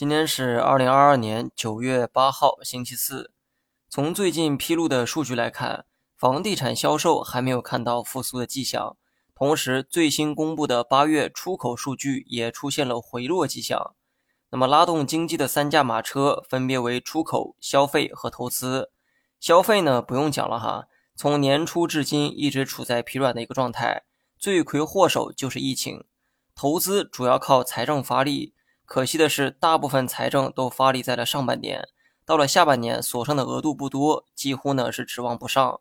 今天是二零二二年九月八号，星期四。从最近披露的数据来看，房地产销售还没有看到复苏的迹象。同时，最新公布的八月出口数据也出现了回落迹象。那么，拉动经济的三驾马车分别为出口、消费和投资。消费呢，不用讲了哈，从年初至今一直处在疲软的一个状态，罪魁祸首就是疫情。投资主要靠财政发力。可惜的是，大部分财政都发力在了上半年，到了下半年所剩的额度不多，几乎呢是指望不上。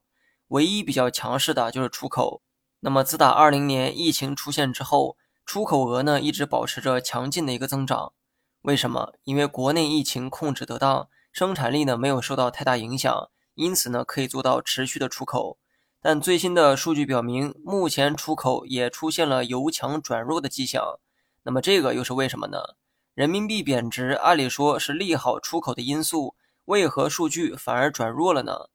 唯一比较强势的就是出口。那么自打二零年疫情出现之后，出口额呢一直保持着强劲的一个增长。为什么？因为国内疫情控制得当，生产力呢没有受到太大影响，因此呢可以做到持续的出口。但最新的数据表明，目前出口也出现了由强转弱的迹象。那么这个又是为什么呢？人民币贬值，按理说是利好出口的因素，为何数据反而转弱了呢？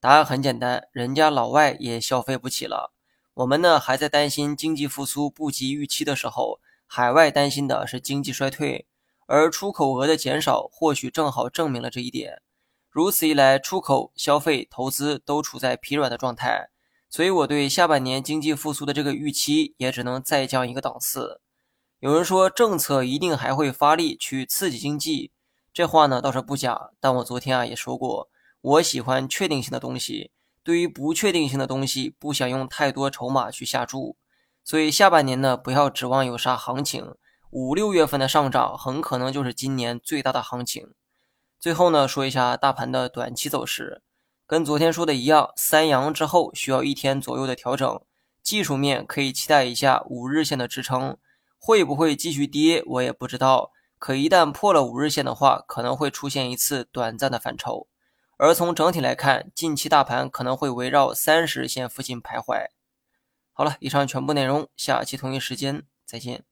答案很简单，人家老外也消费不起了。我们呢还在担心经济复苏不及预期的时候，海外担心的是经济衰退，而出口额的减少或许正好证明了这一点。如此一来，出口、消费、投资都处在疲软的状态，所以我对下半年经济复苏的这个预期也只能再降一个档次。有人说政策一定还会发力去刺激经济，这话呢倒是不假。但我昨天啊也说过，我喜欢确定性的东西，对于不确定性的东西不想用太多筹码去下注。所以下半年呢不要指望有啥行情，五六月份的上涨很可能就是今年最大的行情。最后呢说一下大盘的短期走势，跟昨天说的一样，三阳之后需要一天左右的调整，技术面可以期待一下五日线的支撑。会不会继续跌，我也不知道。可一旦破了五日线的话，可能会出现一次短暂的反抽。而从整体来看，近期大盘可能会围绕三十线附近徘徊。好了，以上全部内容，下期同一时间再见。